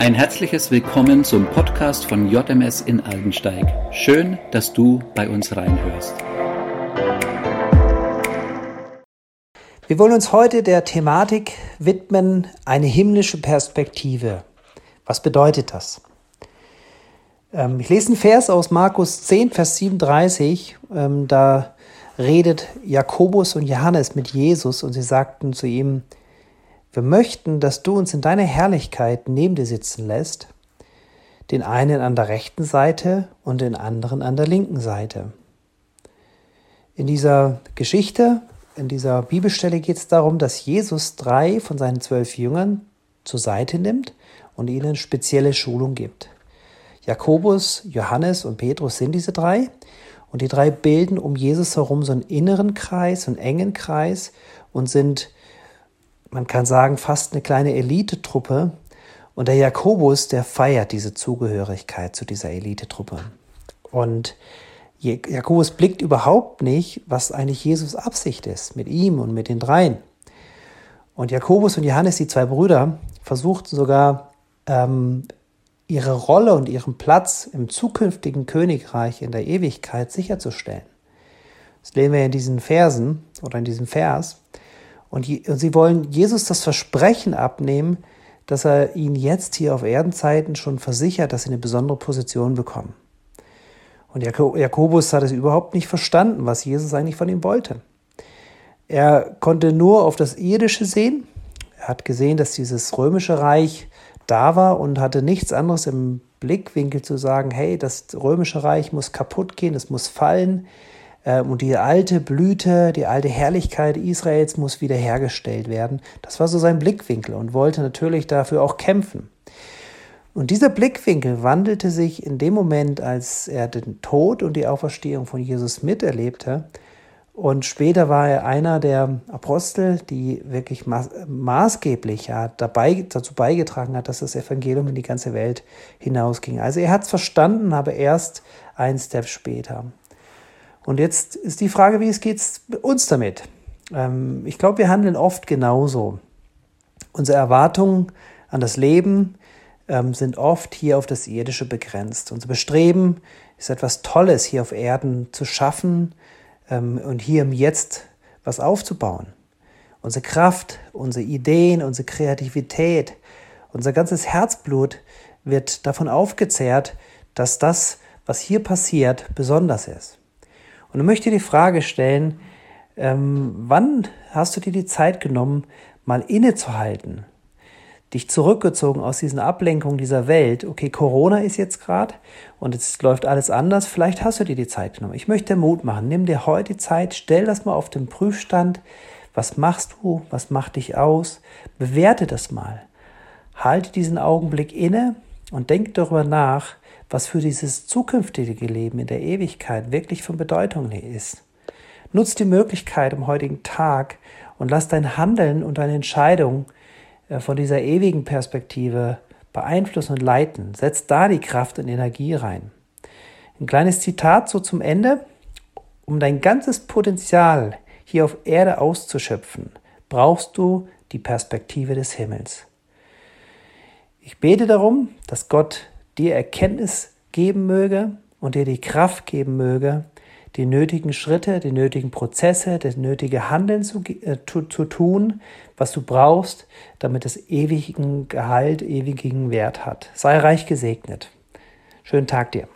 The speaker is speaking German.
Ein herzliches Willkommen zum Podcast von JMS in Aldensteig. Schön, dass du bei uns reinhörst. Wir wollen uns heute der Thematik widmen, eine himmlische Perspektive. Was bedeutet das? Ähm, ich lese einen Vers aus Markus 10, Vers 37. Ähm, da redet Jakobus und Johannes mit Jesus und sie sagten zu ihm, wir möchten, dass du uns in deiner Herrlichkeit neben dir sitzen lässt, den einen an der rechten Seite und den anderen an der linken Seite. In dieser Geschichte, in dieser Bibelstelle geht es darum, dass Jesus drei von seinen zwölf Jüngern zur Seite nimmt und ihnen spezielle Schulung gibt. Jakobus, Johannes und Petrus sind diese drei und die drei bilden um Jesus herum so einen inneren Kreis, einen engen Kreis und sind man kann sagen, fast eine kleine Elitetruppe. Und der Jakobus, der feiert diese Zugehörigkeit zu dieser Elitetruppe. Und Jakobus blickt überhaupt nicht, was eigentlich Jesus Absicht ist mit ihm und mit den dreien. Und Jakobus und Johannes, die zwei Brüder, versuchten sogar ähm, ihre Rolle und ihren Platz im zukünftigen Königreich in der Ewigkeit sicherzustellen. Das lesen wir in diesen Versen oder in diesem Vers. Und, sie wollen Jesus das Versprechen abnehmen, dass er ihnen jetzt hier auf Erdenzeiten schon versichert, dass sie eine besondere Position bekommen. Und Jakobus hat es überhaupt nicht verstanden, was Jesus eigentlich von ihm wollte. Er konnte nur auf das Irdische sehen. Er hat gesehen, dass dieses römische Reich da war und hatte nichts anderes im Blickwinkel zu sagen, hey, das römische Reich muss kaputt gehen, es muss fallen, und die alte Blüte, die alte Herrlichkeit Israels muss wiederhergestellt werden. Das war so sein Blickwinkel und wollte natürlich dafür auch kämpfen. Und dieser Blickwinkel wandelte sich in dem Moment, als er den Tod und die Auferstehung von Jesus miterlebte. Und später war er einer der Apostel, die wirklich maßgeblich ja, dabei, dazu beigetragen hat, dass das Evangelium in die ganze Welt hinausging. Also er hat es verstanden, aber erst ein Step später. Und jetzt ist die Frage, wie es geht uns damit? Ähm, ich glaube, wir handeln oft genauso. Unsere Erwartungen an das Leben ähm, sind oft hier auf das Irdische begrenzt. Unser Bestreben ist etwas Tolles hier auf Erden zu schaffen ähm, und hier im Jetzt was aufzubauen. Unsere Kraft, unsere Ideen, unsere Kreativität, unser ganzes Herzblut wird davon aufgezehrt, dass das, was hier passiert, besonders ist. Und ich möchte die Frage stellen, ähm, wann hast du dir die Zeit genommen, mal innezuhalten, dich zurückgezogen aus diesen Ablenkungen dieser Welt. Okay, Corona ist jetzt gerade und jetzt läuft alles anders. Vielleicht hast du dir die Zeit genommen. Ich möchte Mut machen. Nimm dir heute die Zeit, stell das mal auf den Prüfstand. Was machst du? Was macht dich aus? Bewerte das mal. Halte diesen Augenblick inne und denk darüber nach, was für dieses zukünftige Leben in der Ewigkeit wirklich von Bedeutung ist. Nutz die Möglichkeit am heutigen Tag und lass dein Handeln und deine Entscheidung äh, von dieser ewigen Perspektive beeinflussen und leiten. Setz da die Kraft und Energie rein. Ein kleines Zitat so zum Ende. Um dein ganzes Potenzial hier auf Erde auszuschöpfen, brauchst du die Perspektive des Himmels. Ich bete darum, dass Gott dir Erkenntnis geben möge und dir die Kraft geben möge, die nötigen Schritte, die nötigen Prozesse, das nötige Handeln zu, äh, zu, zu tun, was du brauchst, damit es ewigen Gehalt, ewigen Wert hat. Sei reich gesegnet. Schönen Tag dir.